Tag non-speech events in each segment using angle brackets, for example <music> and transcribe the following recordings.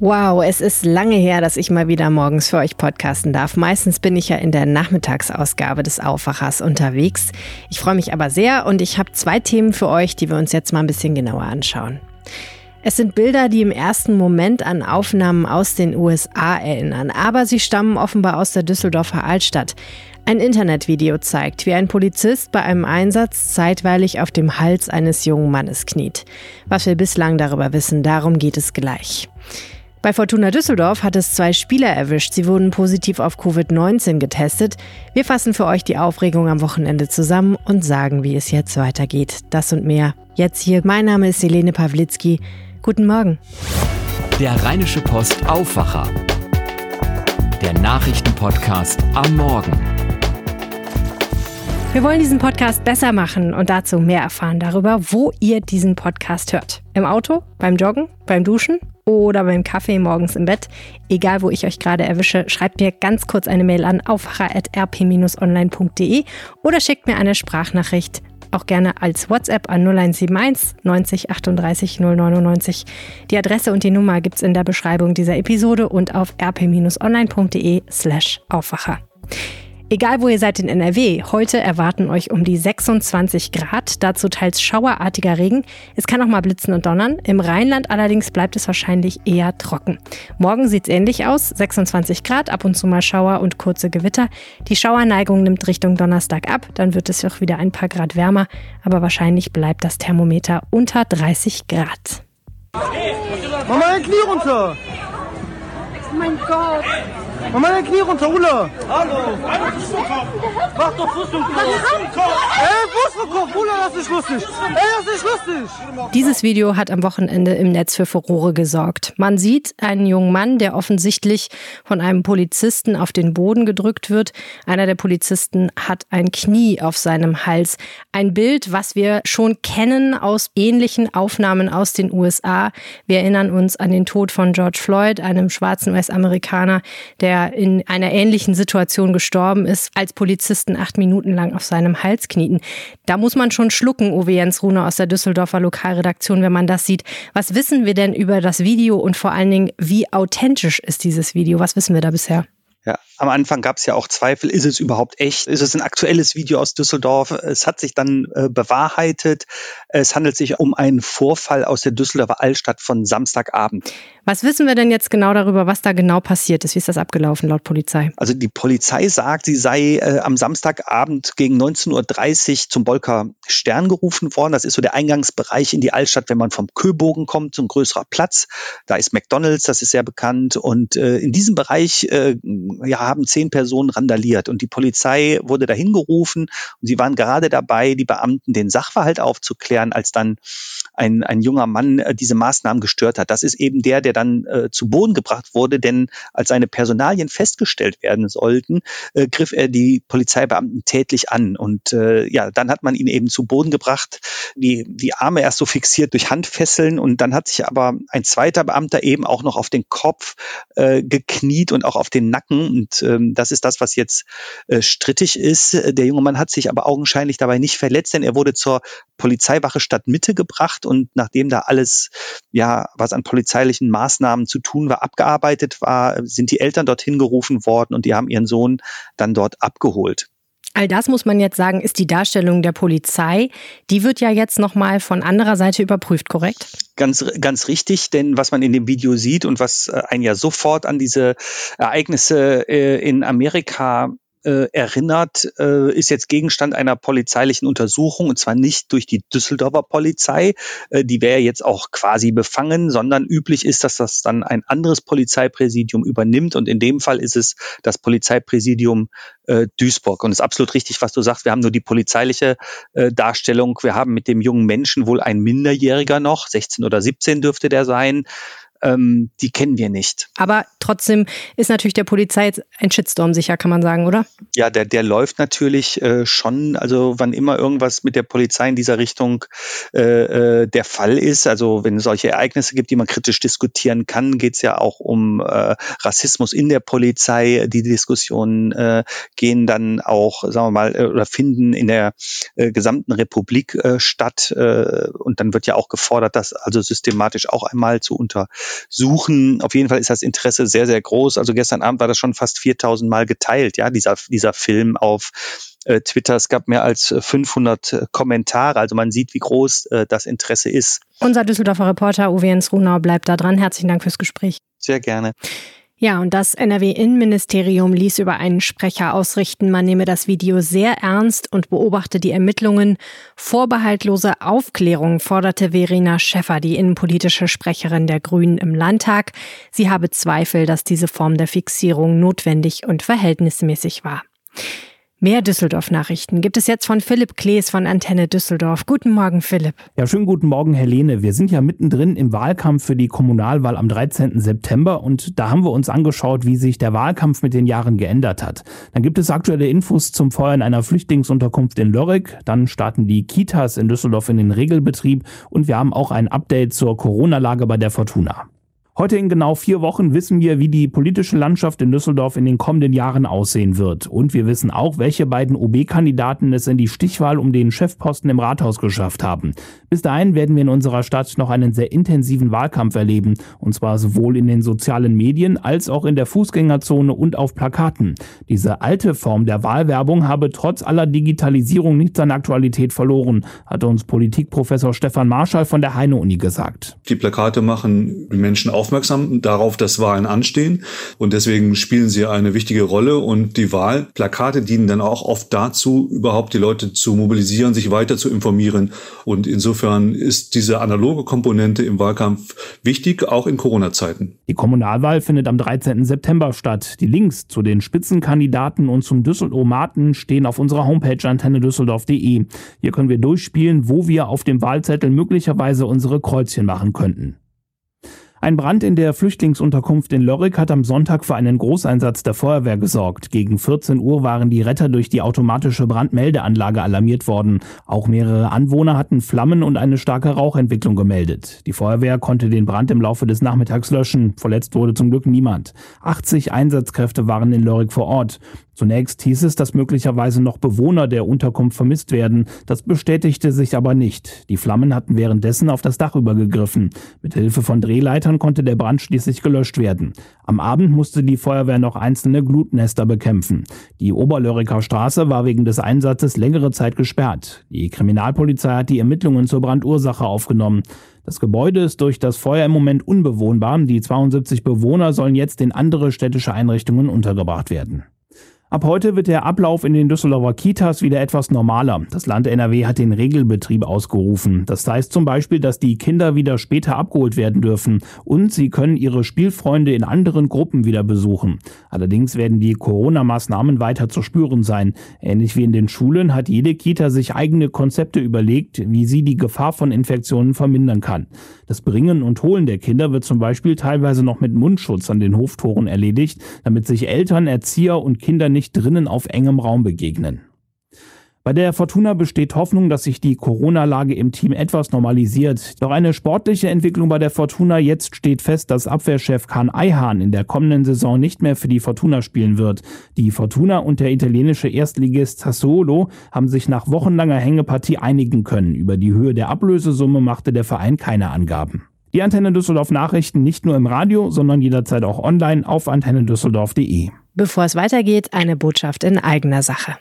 Wow, es ist lange her, dass ich mal wieder morgens für euch podcasten darf. Meistens bin ich ja in der Nachmittagsausgabe des Aufwachers unterwegs. Ich freue mich aber sehr und ich habe zwei Themen für euch, die wir uns jetzt mal ein bisschen genauer anschauen. Es sind Bilder, die im ersten Moment an Aufnahmen aus den USA erinnern, aber sie stammen offenbar aus der Düsseldorfer Altstadt. Ein Internetvideo zeigt, wie ein Polizist bei einem Einsatz zeitweilig auf dem Hals eines jungen Mannes kniet. Was wir bislang darüber wissen, darum geht es gleich. Bei Fortuna Düsseldorf hat es zwei Spieler erwischt. Sie wurden positiv auf Covid-19 getestet. Wir fassen für euch die Aufregung am Wochenende zusammen und sagen, wie es jetzt weitergeht. Das und mehr. Jetzt hier. Mein Name ist Helene Pawlitzki. Guten Morgen. Der Rheinische Post Aufwacher. Der Nachrichtenpodcast am Morgen. Wir wollen diesen Podcast besser machen und dazu mehr erfahren darüber, wo ihr diesen Podcast hört. Im Auto, beim Joggen, beim Duschen oder beim Kaffee morgens im Bett. Egal, wo ich euch gerade erwische, schreibt mir ganz kurz eine Mail an aufwacher.rp-online.de oder schickt mir eine Sprachnachricht auch gerne als WhatsApp an 0171 90 38 099. Die Adresse und die Nummer gibt's in der Beschreibung dieser Episode und auf rp-online.de slash Aufwacher. Egal wo ihr seid in NRW, heute erwarten euch um die 26 Grad, dazu teils schauerartiger Regen. Es kann auch mal blitzen und donnern. Im Rheinland allerdings bleibt es wahrscheinlich eher trocken. Morgen sieht es ähnlich aus, 26 Grad, ab und zu mal Schauer und kurze Gewitter. Die Schauerneigung nimmt Richtung Donnerstag ab, dann wird es auch wieder ein paar Grad wärmer, aber wahrscheinlich bleibt das Thermometer unter 30 Grad. Mach mal dein Knie runter! Oh mein Gott! Mach mal dein Knie runter, Ulla! Hallo! Mach doch Fuß und Kopf! Ey, Fuß vom Kopf! Ulla, das ist lustig! Ey, das ist lustig! Dieses Video hat am Wochenende im Netz für Furore gesorgt. Man sieht einen jungen Mann, der offensichtlich von einem Polizisten auf den Boden gedrückt wird. Einer der Polizisten hat ein Knie auf seinem Hals. Ein Bild, was wir schon kennen aus ähnlichen Aufnahmen aus den USA. Wir erinnern uns an den Tod von George Floyd, einem schwarzen US-Amerikaner, der in einer ähnlichen Situation gestorben ist, als Polizisten acht Minuten lang auf seinem Hals knieten. Da muss man schon schlucken, Uwe Jens Rune aus der Düsseldorfer Lokalredaktion, wenn man das sieht. Was wissen wir denn über das Video und vor allen Dingen, wie authentisch ist dieses Video? Was wissen wir da bisher? Ja, am Anfang gab es ja auch Zweifel, ist es überhaupt echt? Ist es ein aktuelles Video aus Düsseldorf? Es hat sich dann äh, bewahrheitet. Es handelt sich um einen Vorfall aus der Düsseldorfer Altstadt von Samstagabend. Was wissen wir denn jetzt genau darüber, was da genau passiert ist? Wie ist das abgelaufen laut Polizei? Also die Polizei sagt, sie sei äh, am Samstagabend gegen 19.30 Uhr zum Bolker Stern gerufen worden. Das ist so der Eingangsbereich in die Altstadt, wenn man vom Köbogen kommt, so ein größerer Platz. Da ist McDonalds, das ist sehr bekannt. Und äh, in diesem Bereich äh, ja, haben zehn Personen randaliert und die Polizei wurde dahin gerufen und sie waren gerade dabei, die Beamten den Sachverhalt aufzuklären, als dann ein, ein junger Mann äh, diese Maßnahmen gestört hat. Das ist eben der, der dann äh, zu Boden gebracht wurde, denn als seine Personalien festgestellt werden sollten, äh, griff er die Polizeibeamten tätlich an. Und äh, ja, dann hat man ihn eben zu Boden gebracht, die, die Arme erst so fixiert durch Handfesseln. Und dann hat sich aber ein zweiter Beamter eben auch noch auf den Kopf äh, gekniet und auch auf den Nacken. Und ähm, das ist das, was jetzt äh, strittig ist. Der junge Mann hat sich aber augenscheinlich dabei nicht verletzt, denn er wurde zur Polizeiwache Stadtmitte gebracht. Und nachdem da alles, ja, was an polizeilichen Maßnahmen zu tun war, abgearbeitet war, sind die Eltern dorthin gerufen worden und die haben ihren Sohn dann dort abgeholt. All das muss man jetzt sagen, ist die Darstellung der Polizei. Die wird ja jetzt nochmal von anderer Seite überprüft, korrekt? Ganz, ganz richtig, denn was man in dem Video sieht und was äh, einen ja sofort an diese Ereignisse äh, in Amerika äh, erinnert, äh, ist jetzt Gegenstand einer polizeilichen Untersuchung und zwar nicht durch die Düsseldorfer Polizei, äh, die wäre jetzt auch quasi befangen, sondern üblich ist, dass das dann ein anderes Polizeipräsidium übernimmt. Und in dem Fall ist es das Polizeipräsidium äh, Duisburg. Und es ist absolut richtig, was du sagst. Wir haben nur die polizeiliche äh, Darstellung. Wir haben mit dem jungen Menschen wohl ein Minderjähriger noch, 16 oder 17 dürfte der sein ähm, die kennen wir nicht. Aber trotzdem ist natürlich der Polizei jetzt ein Shitstorm sicher, kann man sagen, oder? Ja, der, der läuft natürlich äh, schon. Also wann immer irgendwas mit der Polizei in dieser Richtung äh, äh, der Fall ist, also wenn es solche Ereignisse gibt, die man kritisch diskutieren kann, geht es ja auch um äh, Rassismus in der Polizei. Die Diskussionen äh, gehen dann auch, sagen wir mal, äh, oder finden in der äh, gesamten Republik äh, statt. Äh, und dann wird ja auch gefordert, das also systematisch auch einmal zu unter suchen. Auf jeden Fall ist das Interesse sehr, sehr groß. Also gestern Abend war das schon fast 4000 Mal geteilt, ja, dieser, dieser Film auf äh, Twitter. Es gab mehr als 500 äh, Kommentare. Also man sieht, wie groß äh, das Interesse ist. Unser Düsseldorfer Reporter Uwe Jens Runau bleibt da dran. Herzlichen Dank fürs Gespräch. Sehr gerne. Ja, und das NRW-Innenministerium ließ über einen Sprecher ausrichten, man nehme das Video sehr ernst und beobachte die Ermittlungen. Vorbehaltlose Aufklärung forderte Verena Schäffer, die innenpolitische Sprecherin der Grünen im Landtag. Sie habe Zweifel, dass diese Form der Fixierung notwendig und verhältnismäßig war. Mehr Düsseldorf-Nachrichten gibt es jetzt von Philipp Klees von Antenne Düsseldorf. Guten Morgen, Philipp. Ja, schönen guten Morgen, Helene. Wir sind ja mittendrin im Wahlkampf für die Kommunalwahl am 13. September und da haben wir uns angeschaut, wie sich der Wahlkampf mit den Jahren geändert hat. Dann gibt es aktuelle Infos zum Feuer in einer Flüchtlingsunterkunft in Lörrick. Dann starten die Kitas in Düsseldorf in den Regelbetrieb und wir haben auch ein Update zur Corona-Lage bei der Fortuna. Heute in genau vier Wochen wissen wir, wie die politische Landschaft in Düsseldorf in den kommenden Jahren aussehen wird. Und wir wissen auch, welche beiden OB-Kandidaten es in die Stichwahl um den Chefposten im Rathaus geschafft haben. Bis dahin werden wir in unserer Stadt noch einen sehr intensiven Wahlkampf erleben. Und zwar sowohl in den sozialen Medien als auch in der Fußgängerzone und auf Plakaten. Diese alte Form der Wahlwerbung habe trotz aller Digitalisierung nicht seine Aktualität verloren, hat uns Politikprofessor Stefan Marschall von der Heine-Uni gesagt. Die Plakate machen die Menschen auf aufmerksam darauf, dass Wahlen anstehen und deswegen spielen sie eine wichtige Rolle und die Wahlplakate dienen dann auch oft dazu, überhaupt die Leute zu mobilisieren, sich weiter zu informieren und insofern ist diese analoge Komponente im Wahlkampf wichtig, auch in Corona-Zeiten. Die Kommunalwahl findet am 13. September statt. Die Links zu den Spitzenkandidaten und zum Düsseldormaten stehen auf unserer Homepage antennedüsseldorf.de. Hier können wir durchspielen, wo wir auf dem Wahlzettel möglicherweise unsere Kreuzchen machen könnten. Ein Brand in der Flüchtlingsunterkunft in Lörrick hat am Sonntag für einen Großeinsatz der Feuerwehr gesorgt. Gegen 14 Uhr waren die Retter durch die automatische Brandmeldeanlage alarmiert worden. Auch mehrere Anwohner hatten Flammen und eine starke Rauchentwicklung gemeldet. Die Feuerwehr konnte den Brand im Laufe des Nachmittags löschen. Verletzt wurde zum Glück niemand. 80 Einsatzkräfte waren in Lörrick vor Ort. Zunächst hieß es, dass möglicherweise noch Bewohner der Unterkunft vermisst werden. Das bestätigte sich aber nicht. Die Flammen hatten währenddessen auf das Dach übergegriffen. Mit Hilfe von Drehleitern konnte der Brand schließlich gelöscht werden. Am Abend musste die Feuerwehr noch einzelne Glutnester bekämpfen. Die Oberlörriker Straße war wegen des Einsatzes längere Zeit gesperrt. Die Kriminalpolizei hat die Ermittlungen zur Brandursache aufgenommen. Das Gebäude ist durch das Feuer im Moment unbewohnbar. Die 72 Bewohner sollen jetzt in andere städtische Einrichtungen untergebracht werden. Ab heute wird der Ablauf in den Düsseldorfer Kitas wieder etwas normaler. Das Land NRW hat den Regelbetrieb ausgerufen. Das heißt zum Beispiel, dass die Kinder wieder später abgeholt werden dürfen und sie können ihre Spielfreunde in anderen Gruppen wieder besuchen. Allerdings werden die Corona-Maßnahmen weiter zu spüren sein. Ähnlich wie in den Schulen hat jede Kita sich eigene Konzepte überlegt, wie sie die Gefahr von Infektionen vermindern kann. Das Bringen und Holen der Kinder wird zum Beispiel teilweise noch mit Mundschutz an den Hoftoren erledigt, damit sich Eltern, Erzieher und Kinder nicht nicht drinnen auf engem Raum begegnen. Bei der Fortuna besteht Hoffnung, dass sich die Corona-Lage im Team etwas normalisiert. Doch eine sportliche Entwicklung bei der Fortuna jetzt steht fest, dass Abwehrchef Kahn Eihahn in der kommenden Saison nicht mehr für die Fortuna spielen wird. Die Fortuna und der italienische Erstligist Sassuolo haben sich nach wochenlanger Hängepartie einigen können. Über die Höhe der Ablösesumme machte der Verein keine Angaben. Die Antenne Düsseldorf Nachrichten nicht nur im Radio, sondern jederzeit auch online auf antennedüsseldorf.de. Bevor es weitergeht, eine Botschaft in eigener Sache.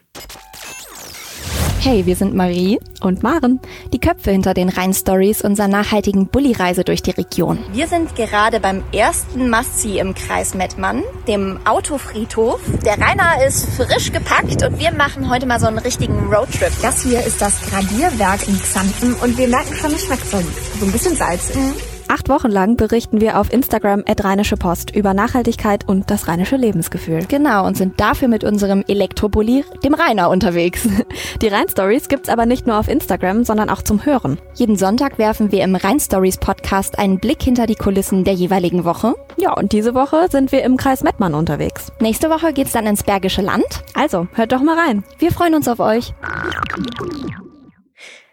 Hey, wir sind Marie und Maren, die Köpfe hinter den Rhein-Stories unserer nachhaltigen Bulli-Reise durch die Region. Wir sind gerade beim ersten Must-See im Kreis Mettmann, dem Autofriedhof. Der Rainer ist frisch gepackt und wir machen heute mal so einen richtigen Roadtrip. Das hier ist das Gradierwerk in Xanten und wir merken schon, es schmeckt so, so ein bisschen salzig. Mhm. Acht Wochen lang berichten wir auf Instagram at Rheinische Post über Nachhaltigkeit und das rheinische Lebensgefühl. Genau, und sind dafür mit unserem Elektrobully, dem Rainer, unterwegs. <laughs> Die Rhein-Stories gibt's aber nicht nur auf Instagram, sondern auch zum Hören. Jeden Sonntag werfen wir im Rhein-Stories Podcast einen Blick hinter die Kulissen der jeweiligen Woche. Ja, und diese Woche sind wir im Kreis Mettmann unterwegs. Nächste Woche geht's dann ins Bergische Land. Also, hört doch mal rein. Wir freuen uns auf euch.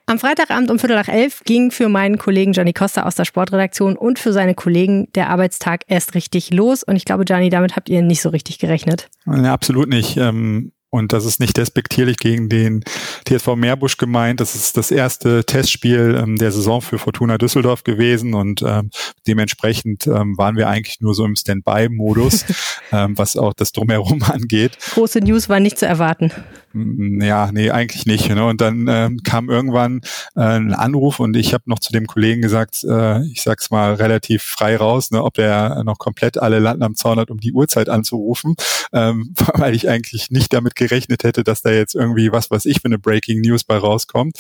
Am Freitagabend um Viertel nach elf ging für meinen Kollegen Gianni Costa aus der Sportredaktion und für seine Kollegen der Arbeitstag erst richtig los. Und ich glaube, Gianni, damit habt ihr nicht so richtig gerechnet. Ja, absolut nicht. Ähm und das ist nicht despektierlich gegen den TSV Meerbusch gemeint. Das ist das erste Testspiel ähm, der Saison für Fortuna Düsseldorf gewesen und ähm, dementsprechend ähm, waren wir eigentlich nur so im Standby-Modus, <laughs> ähm, was auch das Drumherum <laughs> angeht. Große News war nicht zu erwarten. Ja, nee, eigentlich nicht. Ne? Und dann ähm, kam irgendwann äh, ein Anruf und ich habe noch zu dem Kollegen gesagt, äh, ich sag's mal relativ frei raus, ne, ob der noch komplett alle Landen am Zaun hat, um die Uhrzeit anzurufen, ähm, <laughs> weil ich eigentlich nicht damit gerechnet hätte, dass da jetzt irgendwie was, was ich für eine Breaking News bei rauskommt.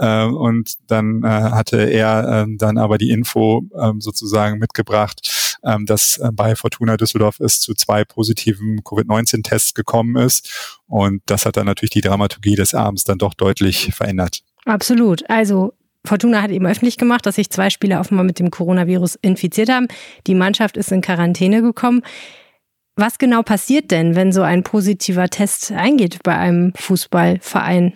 Ähm, und dann äh, hatte er ähm, dann aber die Info ähm, sozusagen mitgebracht, ähm, dass äh, bei Fortuna Düsseldorf es zu zwei positiven Covid-19-Tests gekommen ist und das hat dann natürlich die Dramaturgie des Abends dann doch deutlich verändert. Absolut. Also Fortuna hat eben öffentlich gemacht, dass sich zwei Spieler offenbar mit dem Coronavirus infiziert haben. Die Mannschaft ist in Quarantäne gekommen. Was genau passiert denn, wenn so ein positiver Test eingeht bei einem Fußballverein?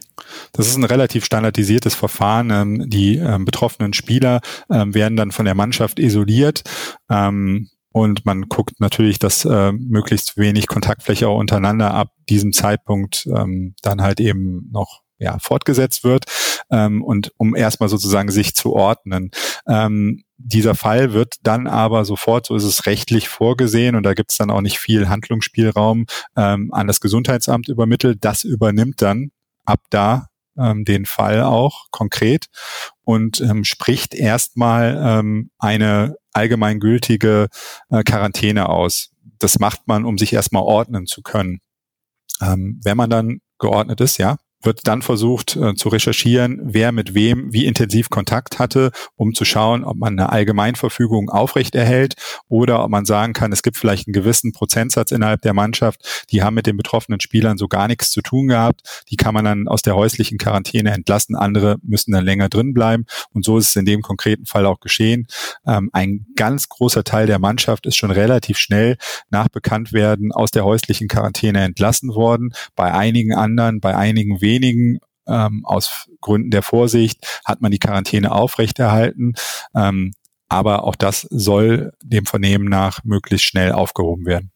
Das ist ein relativ standardisiertes Verfahren. Ähm, die ähm, betroffenen Spieler ähm, werden dann von der Mannschaft isoliert. Und man guckt natürlich, dass äh, möglichst wenig Kontaktfläche auch untereinander ab diesem Zeitpunkt ähm, dann halt eben noch ja, fortgesetzt wird. Ähm, und um erstmal sozusagen sich zu ordnen. Ähm, dieser Fall wird dann aber sofort, so ist es rechtlich vorgesehen und da gibt es dann auch nicht viel Handlungsspielraum, ähm, an das Gesundheitsamt übermittelt. Das übernimmt dann ab da ähm, den Fall auch konkret und ähm, spricht erstmal ähm, eine allgemeingültige äh, Quarantäne aus. Das macht man, um sich erstmal ordnen zu können. Ähm, wenn man dann geordnet ist, ja, wird dann versucht äh, zu recherchieren, wer mit wem wie intensiv Kontakt hatte, um zu schauen, ob man eine Allgemeinverfügung aufrechterhält oder ob man sagen kann, es gibt vielleicht einen gewissen Prozentsatz innerhalb der Mannschaft, die haben mit den betroffenen Spielern so gar nichts zu tun gehabt. Die kann man dann aus der häuslichen Quarantäne entlassen. Andere müssen dann länger drin bleiben. Und so ist es in dem konkreten Fall auch geschehen. Ähm, ein ganz großer Teil der Mannschaft ist schon relativ schnell nach Bekanntwerden aus der häuslichen Quarantäne entlassen worden. Bei einigen anderen, bei einigen wenigen wenigen ähm, aus Gründen der Vorsicht hat man die Quarantäne aufrechterhalten. Ähm, aber auch das soll dem Vernehmen nach möglichst schnell aufgehoben werden.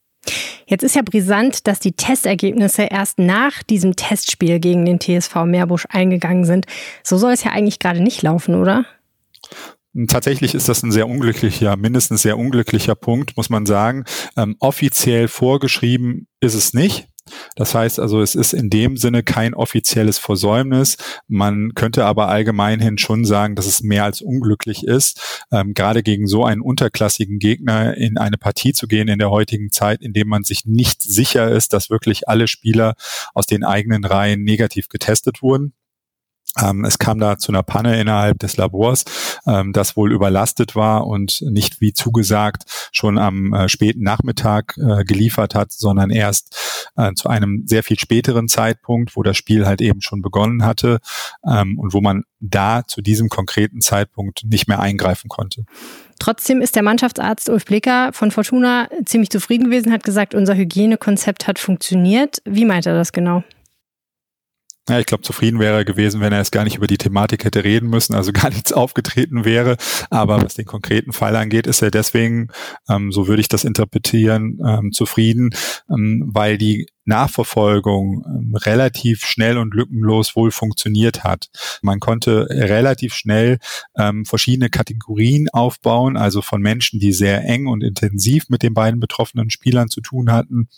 Jetzt ist ja brisant, dass die Testergebnisse erst nach diesem Testspiel gegen den TSV Meerbusch eingegangen sind. So soll es ja eigentlich gerade nicht laufen, oder? Tatsächlich ist das ein sehr unglücklicher, mindestens sehr unglücklicher Punkt, muss man sagen. Ähm, offiziell vorgeschrieben ist es nicht. Das heißt also, es ist in dem Sinne kein offizielles Versäumnis. Man könnte aber allgemeinhin schon sagen, dass es mehr als unglücklich ist, ähm, gerade gegen so einen unterklassigen Gegner in eine Partie zu gehen in der heutigen Zeit, in dem man sich nicht sicher ist, dass wirklich alle Spieler aus den eigenen Reihen negativ getestet wurden. Ähm, es kam da zu einer Panne innerhalb des Labors, ähm, das wohl überlastet war und nicht wie zugesagt schon am äh, späten Nachmittag äh, geliefert hat, sondern erst äh, zu einem sehr viel späteren Zeitpunkt, wo das Spiel halt eben schon begonnen hatte ähm, und wo man da zu diesem konkreten Zeitpunkt nicht mehr eingreifen konnte. Trotzdem ist der Mannschaftsarzt Ulf Blicker von Fortuna ziemlich zufrieden gewesen, hat gesagt, unser Hygienekonzept hat funktioniert. Wie meint er das genau? Ja, ich glaube, zufrieden wäre er gewesen, wenn er es gar nicht über die Thematik hätte reden müssen, also <laughs> gar nichts aufgetreten wäre. Aber was den konkreten Fall angeht, ist er deswegen, ähm, so würde ich das interpretieren, ähm, zufrieden, ähm, weil die Nachverfolgung ähm, relativ schnell und lückenlos wohl funktioniert hat. Man konnte relativ schnell ähm, verschiedene Kategorien aufbauen, also von Menschen, die sehr eng und intensiv mit den beiden betroffenen Spielern zu tun hatten,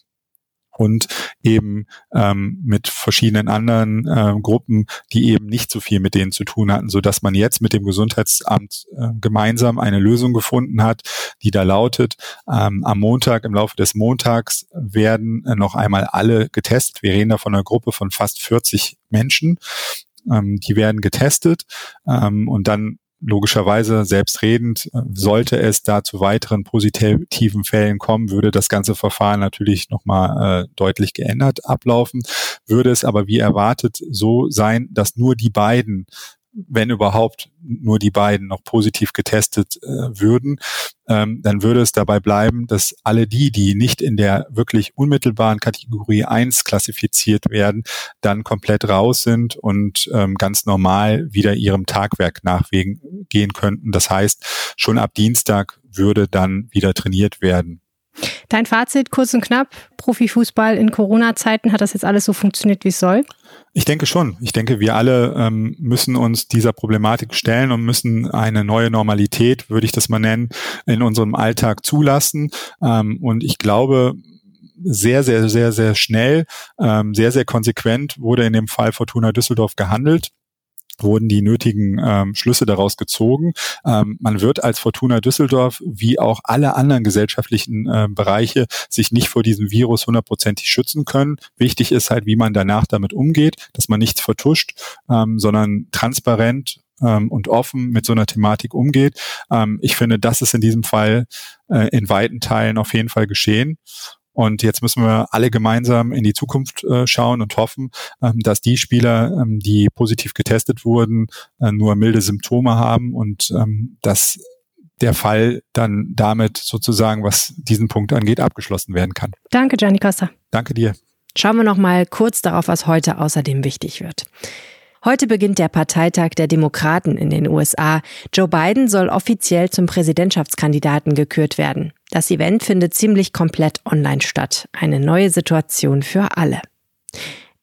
und eben ähm, mit verschiedenen anderen äh, Gruppen, die eben nicht so viel mit denen zu tun hatten, so dass man jetzt mit dem Gesundheitsamt äh, gemeinsam eine Lösung gefunden hat, die da lautet: ähm, Am Montag, im Laufe des Montags werden äh, noch einmal alle getestet. Wir reden da von einer Gruppe von fast 40 Menschen. Ähm, die werden getestet ähm, und dann logischerweise selbstredend, äh, sollte es da zu weiteren positiven Fällen kommen, würde das ganze Verfahren natürlich nochmal äh, deutlich geändert ablaufen. Würde es aber wie erwartet so sein, dass nur die beiden wenn überhaupt nur die beiden noch positiv getestet äh, würden, ähm, dann würde es dabei bleiben, dass alle die, die nicht in der wirklich unmittelbaren Kategorie 1 klassifiziert werden, dann komplett raus sind und ähm, ganz normal wieder ihrem Tagwerk nachgehen könnten. Das heißt, schon ab Dienstag würde dann wieder trainiert werden. Dein Fazit, kurz und knapp, Profifußball in Corona-Zeiten, hat das jetzt alles so funktioniert, wie es soll? Ich denke schon. Ich denke, wir alle ähm, müssen uns dieser Problematik stellen und müssen eine neue Normalität, würde ich das mal nennen, in unserem Alltag zulassen. Ähm, und ich glaube, sehr, sehr, sehr, sehr schnell, ähm, sehr, sehr konsequent wurde in dem Fall Fortuna Düsseldorf gehandelt wurden die nötigen ähm, Schlüsse daraus gezogen. Ähm, man wird als Fortuna Düsseldorf wie auch alle anderen gesellschaftlichen äh, Bereiche sich nicht vor diesem Virus hundertprozentig schützen können. Wichtig ist halt, wie man danach damit umgeht, dass man nichts vertuscht, ähm, sondern transparent ähm, und offen mit so einer Thematik umgeht. Ähm, ich finde, das ist in diesem Fall äh, in weiten Teilen auf jeden Fall geschehen. Und jetzt müssen wir alle gemeinsam in die Zukunft äh, schauen und hoffen, ähm, dass die Spieler, ähm, die positiv getestet wurden, äh, nur milde Symptome haben und ähm, dass der Fall dann damit sozusagen, was diesen Punkt angeht, abgeschlossen werden kann. Danke, Gianni Costa. Danke dir. Schauen wir noch mal kurz darauf, was heute außerdem wichtig wird. Heute beginnt der Parteitag der Demokraten in den USA. Joe Biden soll offiziell zum Präsidentschaftskandidaten gekürt werden. Das Event findet ziemlich komplett online statt. Eine neue Situation für alle.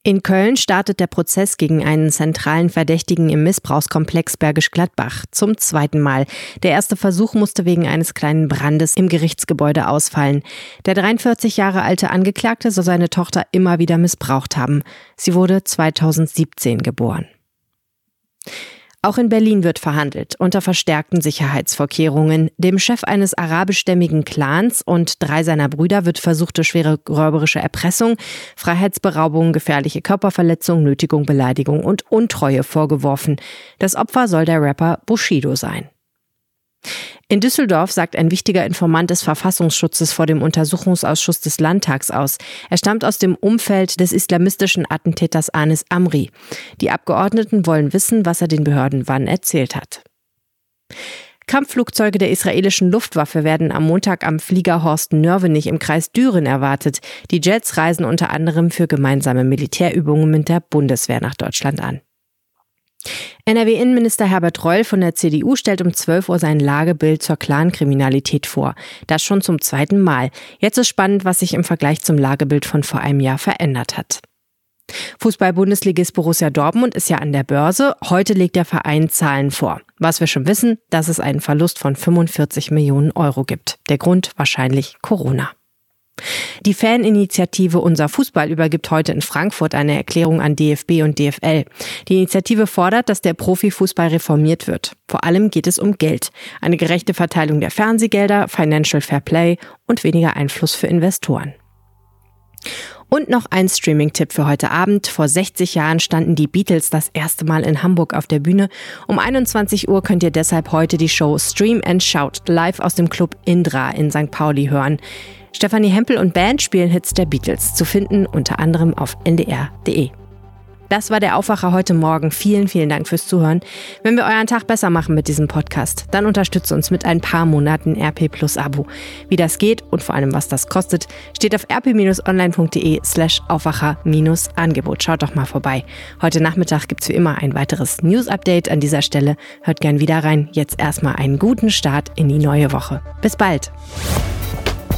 In Köln startet der Prozess gegen einen zentralen Verdächtigen im Missbrauchskomplex Bergisch Gladbach zum zweiten Mal. Der erste Versuch musste wegen eines kleinen Brandes im Gerichtsgebäude ausfallen. Der 43 Jahre alte Angeklagte soll seine Tochter immer wieder missbraucht haben. Sie wurde 2017 geboren. Auch in Berlin wird verhandelt, unter verstärkten Sicherheitsvorkehrungen. Dem Chef eines arabischstämmigen Clans und drei seiner Brüder wird versuchte schwere räuberische Erpressung, Freiheitsberaubung, gefährliche Körperverletzung, Nötigung, Beleidigung und Untreue vorgeworfen. Das Opfer soll der Rapper Bushido sein. In Düsseldorf sagt ein wichtiger Informant des Verfassungsschutzes vor dem Untersuchungsausschuss des Landtags aus. Er stammt aus dem Umfeld des islamistischen Attentäters Anis Amri. Die Abgeordneten wollen wissen, was er den Behörden wann erzählt hat. Kampfflugzeuge der israelischen Luftwaffe werden am Montag am Flieger Horst Nörvenich im Kreis Düren erwartet. Die Jets reisen unter anderem für gemeinsame Militärübungen mit der Bundeswehr nach Deutschland an. NRW-Innenminister Herbert Reul von der CDU stellt um 12 Uhr sein Lagebild zur Clankriminalität vor. Das schon zum zweiten Mal. Jetzt ist spannend, was sich im Vergleich zum Lagebild von vor einem Jahr verändert hat. Fußball-Bundesligist Borussia Dortmund ist ja an der Börse. Heute legt der Verein Zahlen vor. Was wir schon wissen, dass es einen Verlust von 45 Millionen Euro gibt. Der Grund wahrscheinlich Corona. Die Faninitiative Unser Fußball übergibt heute in Frankfurt eine Erklärung an DFB und DFL. Die Initiative fordert, dass der Profifußball reformiert wird. Vor allem geht es um Geld, eine gerechte Verteilung der Fernsehgelder, Financial Fair Play und weniger Einfluss für Investoren. Und noch ein Streaming-Tipp für heute Abend. Vor 60 Jahren standen die Beatles das erste Mal in Hamburg auf der Bühne. Um 21 Uhr könnt ihr deshalb heute die Show Stream and Shout live aus dem Club Indra in St. Pauli hören. Stefanie Hempel und Band spielen Hits der Beatles, zu finden unter anderem auf ndr.de. Das war der Aufwacher heute Morgen. Vielen, vielen Dank fürs Zuhören. Wenn wir euren Tag besser machen mit diesem Podcast, dann unterstützt uns mit ein paar Monaten RP Plus Abo. Wie das geht und vor allem was das kostet, steht auf rp-online.de slash Aufwacher-Angebot. Schaut doch mal vorbei. Heute Nachmittag gibt's wie immer ein weiteres News-Update an dieser Stelle. Hört gern wieder rein. Jetzt erstmal einen guten Start in die neue Woche. Bis bald.